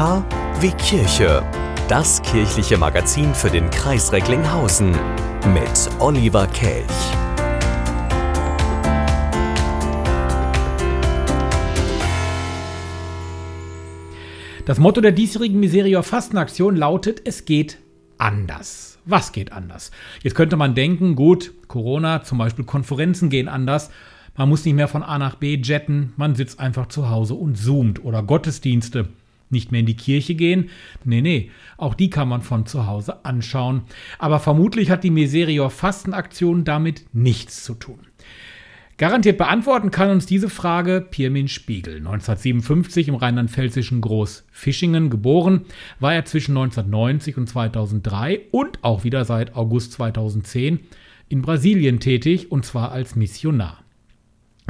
Wie Kirche. Das kirchliche Magazin für den Kreis Recklinghausen mit Oliver Kelch. Das Motto der diesjährigen Miserior Fastenaktion lautet: Es geht anders. Was geht anders? Jetzt könnte man denken, gut, Corona, zum Beispiel Konferenzen gehen anders. Man muss nicht mehr von A nach B jetten, man sitzt einfach zu Hause und zoomt oder Gottesdienste. Nicht mehr in die Kirche gehen? Nee, nee, auch die kann man von zu Hause anschauen. Aber vermutlich hat die Miserior Fastenaktion damit nichts zu tun. Garantiert beantworten kann uns diese Frage Pirmin Spiegel. 1957 im rheinland-pfälzischen Groß Fischingen geboren, war er zwischen 1990 und 2003 und auch wieder seit August 2010 in Brasilien tätig und zwar als Missionar.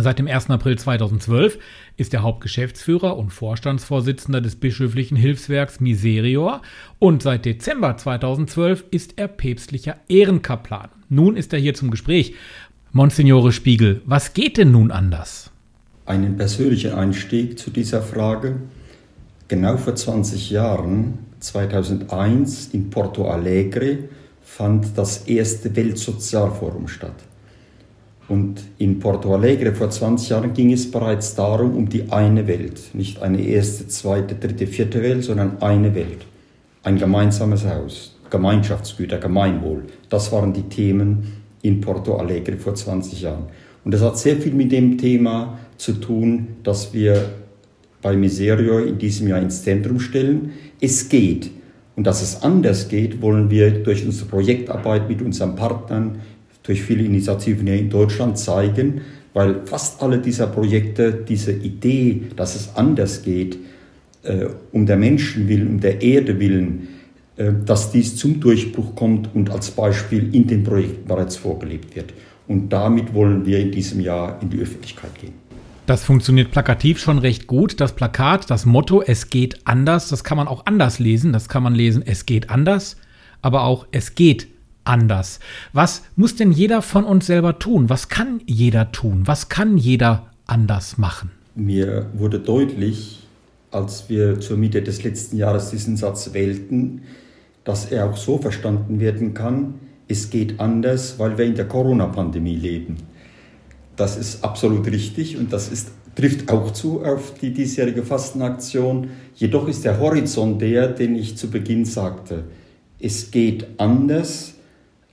Seit dem 1. April 2012 ist er Hauptgeschäftsführer und Vorstandsvorsitzender des bischöflichen Hilfswerks Miserior und seit Dezember 2012 ist er päpstlicher Ehrenkaplan. Nun ist er hier zum Gespräch. Monsignore Spiegel, was geht denn nun anders? Einen persönlichen Einstieg zu dieser Frage. Genau vor 20 Jahren, 2001 in Porto Alegre, fand das erste Weltsozialforum statt. Und in Porto Alegre vor 20 Jahren ging es bereits darum, um die eine Welt. Nicht eine erste, zweite, dritte, vierte Welt, sondern eine Welt. Ein gemeinsames Haus, Gemeinschaftsgüter, Gemeinwohl. Das waren die Themen, in Porto Alegre vor 20 Jahren. Und das hat sehr viel mit dem Thema zu tun, das wir bei Miserio in diesem Jahr ins Zentrum stellen. Es geht. Und dass es anders geht, wollen wir durch unsere Projektarbeit mit unseren Partnern, durch viele Initiativen hier in Deutschland zeigen, weil fast alle dieser Projekte diese Idee, dass es anders geht, äh, um der Menschen willen, um der Erde willen, äh, dass dies zum Durchbruch kommt und als Beispiel in den Projekten bereits vorgelebt wird. Und damit wollen wir in diesem Jahr in die Öffentlichkeit gehen. Das funktioniert plakativ schon recht gut. Das Plakat, das Motto, es geht anders, das kann man auch anders lesen. Das kann man lesen, es geht anders, aber auch es geht anders. Was muss denn jeder von uns selber tun? Was kann jeder tun? Was kann jeder anders machen? Mir wurde deutlich, als wir zur Mitte des letzten Jahres diesen Satz wählten, dass er auch so verstanden werden kann, es geht anders, weil wir in der Corona-Pandemie leben. Das ist absolut richtig und das ist, trifft auch zu auf die diesjährige Fastenaktion. Jedoch ist der Horizont der, den ich zu Beginn sagte. Es geht anders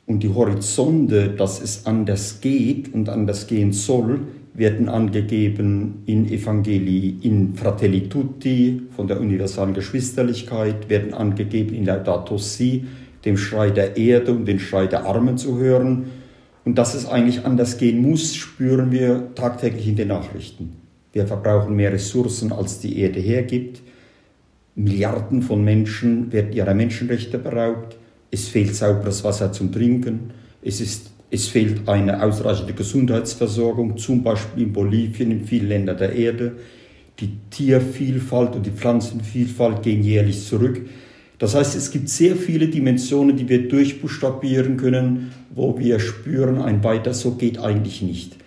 und die Horizonte, dass es anders geht und anders gehen soll, werden angegeben in Evangelii in Fratelli Tutti von der universalen Geschwisterlichkeit, werden angegeben in Laudato Si, dem Schrei der Erde und den Schrei der Armen zu hören. Und dass es eigentlich anders gehen muss, spüren wir tagtäglich in den Nachrichten. Wir verbrauchen mehr Ressourcen, als die Erde hergibt. Milliarden von Menschen werden ihrer Menschenrechte beraubt. Es fehlt sauberes Wasser zum Trinken. Es ist es fehlt eine ausreichende Gesundheitsversorgung, zum Beispiel in Bolivien, in vielen Ländern der Erde. Die Tiervielfalt und die Pflanzenvielfalt gehen jährlich zurück. Das heißt, es gibt sehr viele Dimensionen, die wir durchbuchstabieren können, wo wir spüren, ein weiter so geht eigentlich nicht.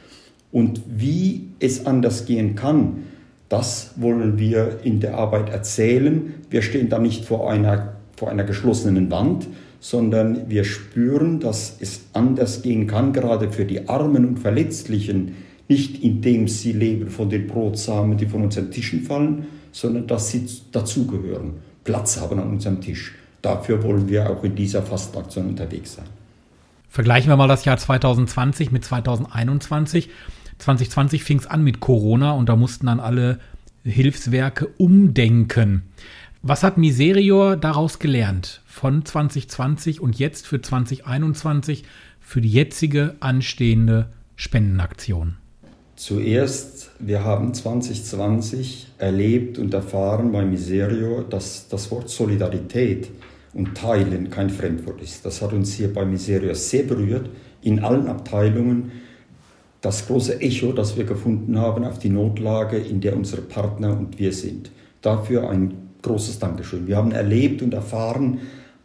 Und wie es anders gehen kann, das wollen wir in der Arbeit erzählen. Wir stehen da nicht vor einer, vor einer geschlossenen Wand, sondern wir spüren, dass es anders gehen kann, gerade für die Armen und Verletzlichen, nicht indem sie leben von den Brotsamen, die von unseren Tischen fallen, sondern dass sie dazugehören, Platz haben an unserem Tisch. Dafür wollen wir auch in dieser Fastaktion unterwegs sein. Vergleichen wir mal das Jahr 2020 mit 2021. 2020 fing es an mit Corona und da mussten dann alle Hilfswerke umdenken. Was hat Miserior daraus gelernt von 2020 und jetzt für 2021 für die jetzige anstehende Spendenaktion? Zuerst, wir haben 2020 erlebt und erfahren bei Miserio, dass das Wort Solidarität und Teilen kein Fremdwort ist. Das hat uns hier bei Miserio sehr berührt, in allen Abteilungen. Das große Echo, das wir gefunden haben auf die Notlage, in der unsere Partner und wir sind. Dafür ein großes Dankeschön. Wir haben erlebt und erfahren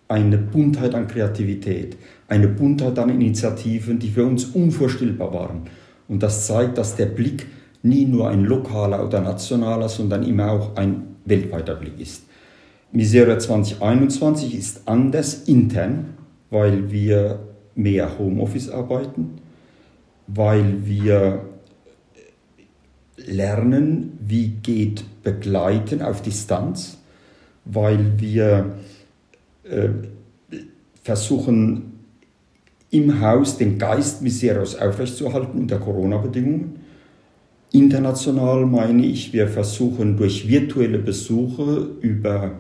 eine Buntheit an Kreativität, eine Buntheit an Initiativen, die für uns unvorstellbar waren. Und das zeigt, dass der Blick nie nur ein lokaler oder nationaler, sondern immer auch ein weltweiter Blick ist. Miseria 2021 ist anders intern, weil wir mehr Homeoffice arbeiten, weil wir lernen, wie geht Begleiten auf Distanz, weil wir äh, versuchen, im Haus den Geist Miserios aufrechtzuerhalten unter Corona-Bedingungen. International meine ich, wir versuchen durch virtuelle Besuche über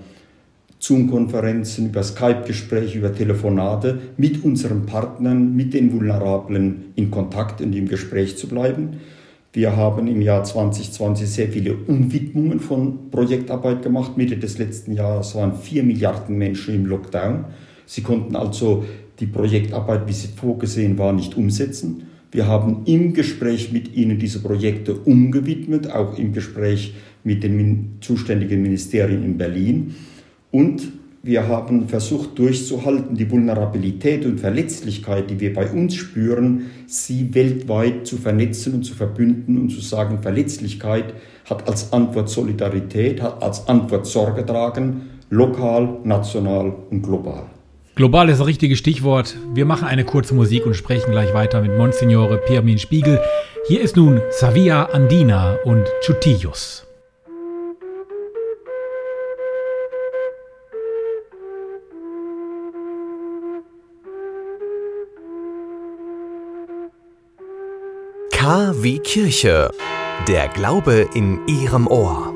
Zoom-Konferenzen, über Skype-Gespräche, über Telefonate mit unseren Partnern, mit den Vulnerablen in Kontakt und im Gespräch zu bleiben. Wir haben im Jahr 2020 sehr viele Umwidmungen von Projektarbeit gemacht. Mitte des letzten Jahres waren vier Milliarden Menschen im Lockdown. Sie konnten also die Projektarbeit, wie sie vorgesehen war, nicht umsetzen. Wir haben im Gespräch mit ihnen diese Projekte umgewidmet, auch im Gespräch mit den zuständigen Ministerien in Berlin. Und wir haben versucht durchzuhalten, die Vulnerabilität und Verletzlichkeit, die wir bei uns spüren, sie weltweit zu vernetzen und zu verbünden und zu sagen, Verletzlichkeit hat als Antwort Solidarität, hat als Antwort Sorge tragen, lokal, national und global. Global ist das richtige Stichwort. Wir machen eine kurze Musik und sprechen gleich weiter mit Monsignore Pirmin Spiegel. Hier ist nun Savia Andina und Chutillos. K wie Kirche. Der Glaube in Ihrem Ohr.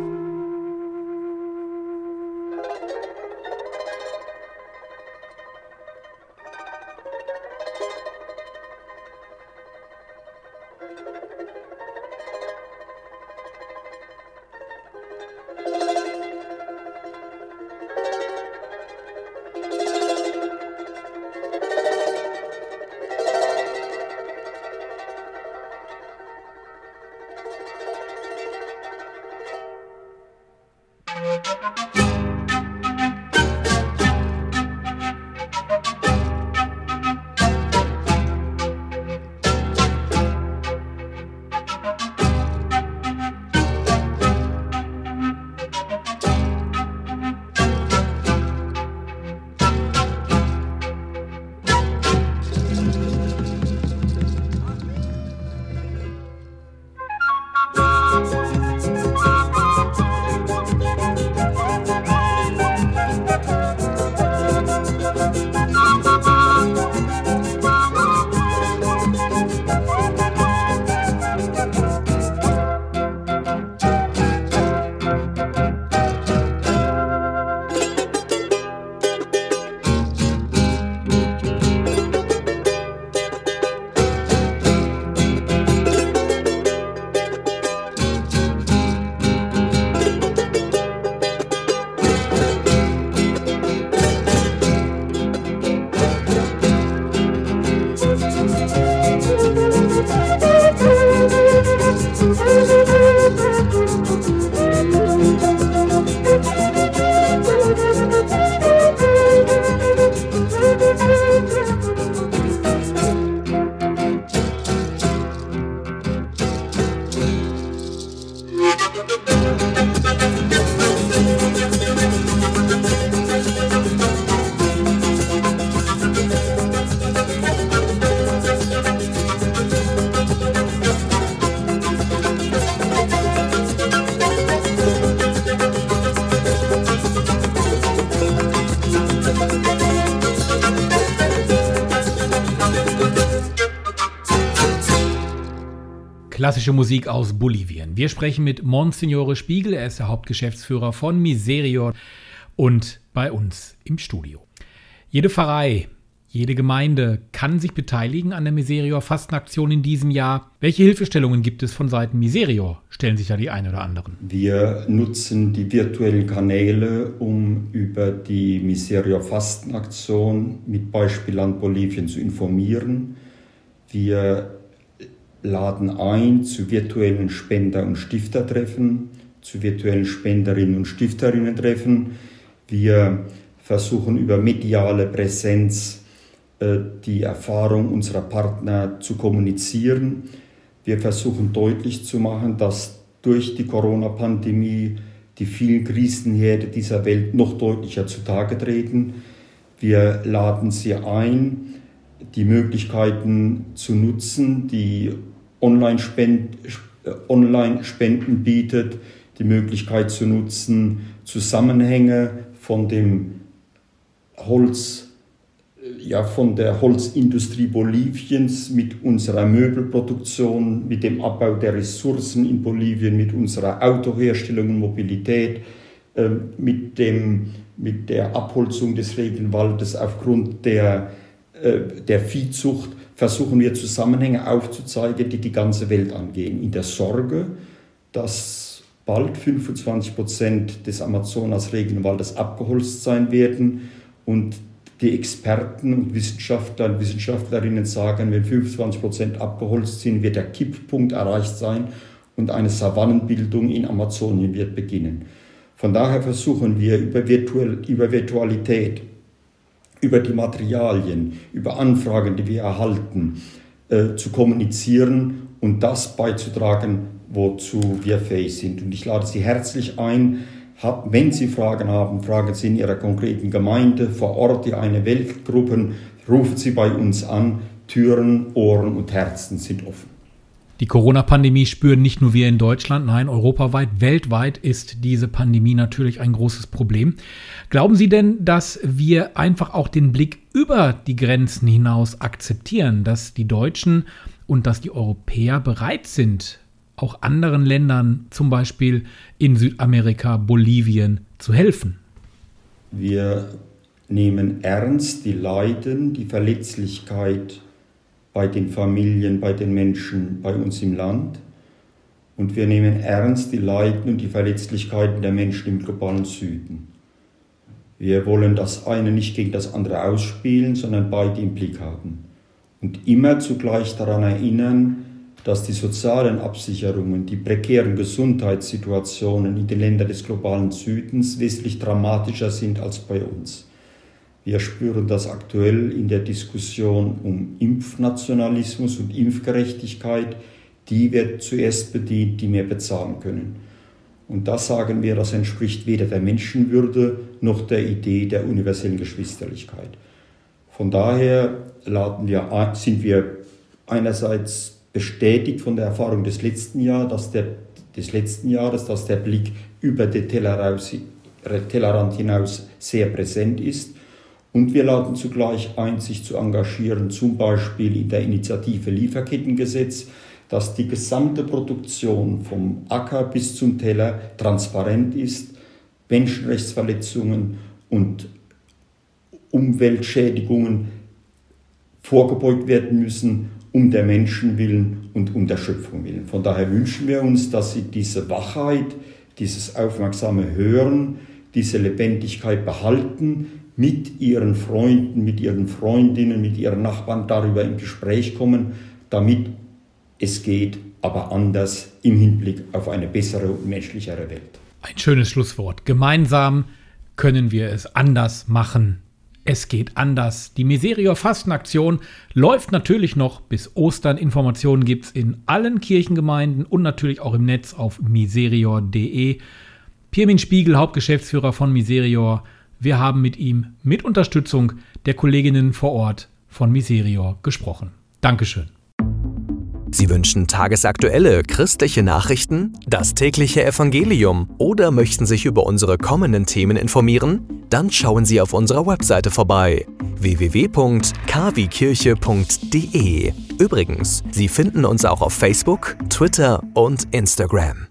Klassische Musik aus Bolivien. Wir sprechen mit Monsignore Spiegel, er ist der Hauptgeschäftsführer von Miserior und bei uns im Studio. Jede Pfarrei, jede Gemeinde kann sich beteiligen an der Miserior Fastenaktion in diesem Jahr. Welche Hilfestellungen gibt es von Seiten Miserior? Stellen sich da die einen oder anderen. Wir nutzen die virtuellen Kanäle, um über die Miserior Fastenaktion mit Beispielland Bolivien zu informieren. Wir laden ein zu virtuellen Spender- und Stiftertreffen, zu virtuellen Spenderinnen und Stifterinnen-Treffen. Wir versuchen über mediale Präsenz äh, die Erfahrung unserer Partner zu kommunizieren. Wir versuchen deutlich zu machen, dass durch die Corona-Pandemie die vielen Krisenherde dieser Welt noch deutlicher zutage treten. Wir laden Sie ein, die Möglichkeiten zu nutzen, die Online-Spenden Online bietet, die Möglichkeit zu nutzen, Zusammenhänge von dem Holz ja, von der Holzindustrie Boliviens mit unserer Möbelproduktion, mit dem Abbau der Ressourcen in Bolivien, mit unserer Autoherstellung und Mobilität, äh, mit, dem, mit der Abholzung des Regenwaldes aufgrund der, äh, der Viehzucht, versuchen wir Zusammenhänge aufzuzeigen, die die ganze Welt angehen. In der Sorge, dass bald 25 Prozent des Amazonas-Regenwaldes abgeholzt sein werden und die Experten und Wissenschaftler und Wissenschaftlerinnen sagen, wenn 25 Prozent abgeholzt sind, wird der Kipppunkt erreicht sein und eine Savannenbildung in Amazonien wird beginnen. Von daher versuchen wir über, Virtual, über Virtualität, über die Materialien, über Anfragen, die wir erhalten, äh, zu kommunizieren und das beizutragen, wozu wir fähig sind. Und ich lade Sie herzlich ein, wenn Sie Fragen haben, fragen Sie in Ihrer konkreten Gemeinde, vor Ort, die eine Weltgruppen, rufen Sie bei uns an. Türen, Ohren und Herzen sind offen. Die Corona-Pandemie spüren nicht nur wir in Deutschland, nein, europaweit, weltweit ist diese Pandemie natürlich ein großes Problem. Glauben Sie denn, dass wir einfach auch den Blick über die Grenzen hinaus akzeptieren, dass die Deutschen und dass die Europäer bereit sind, auch anderen Ländern, zum Beispiel in Südamerika, Bolivien, zu helfen? Wir nehmen ernst die Leiden, die Verletzlichkeit bei den Familien, bei den Menschen bei uns im Land. Und wir nehmen ernst die Leiden und die Verletzlichkeiten der Menschen im globalen Süden. Wir wollen das eine nicht gegen das andere ausspielen, sondern beide im Blick haben. Und immer zugleich daran erinnern, dass die sozialen Absicherungen, die prekären Gesundheitssituationen in den Ländern des globalen Südens wesentlich dramatischer sind als bei uns. Wir spüren das aktuell in der Diskussion um Impfnationalismus und Impfgerechtigkeit. Die wird zuerst bedient, die mehr bezahlen können. Und das sagen wir, das entspricht weder der Menschenwürde noch der Idee der universellen Geschwisterlichkeit. Von daher wir, sind wir einerseits bestätigt von der Erfahrung des letzten, Jahr, dass der, des letzten Jahres, dass der Blick über den Tellerrand hinaus sehr präsent ist. Und wir laden zugleich ein, sich zu engagieren, zum Beispiel in der Initiative Lieferkettengesetz, dass die gesamte Produktion vom Acker bis zum Teller transparent ist, Menschenrechtsverletzungen und Umweltschädigungen vorgebeugt werden müssen um der Menschen willen und um der Schöpfung willen. Von daher wünschen wir uns, dass Sie diese Wachheit, dieses aufmerksame Hören, diese Lebendigkeit behalten, mit Ihren Freunden, mit Ihren Freundinnen, mit Ihren Nachbarn darüber im Gespräch kommen, damit es geht, aber anders im Hinblick auf eine bessere und menschlichere Welt. Ein schönes Schlusswort. Gemeinsam können wir es anders machen. Es geht anders. Die Miserior Fastenaktion läuft natürlich noch bis Ostern. Informationen gibt es in allen Kirchengemeinden und natürlich auch im Netz auf miserior.de. Pirmin Spiegel, Hauptgeschäftsführer von Miserior. Wir haben mit ihm mit Unterstützung der Kolleginnen vor Ort von Miserior gesprochen. Dankeschön. Sie wünschen tagesaktuelle christliche Nachrichten, das tägliche Evangelium oder möchten sich über unsere kommenden Themen informieren? Dann schauen Sie auf unserer Webseite vorbei www.kwkirche.de. Übrigens, Sie finden uns auch auf Facebook, Twitter und Instagram.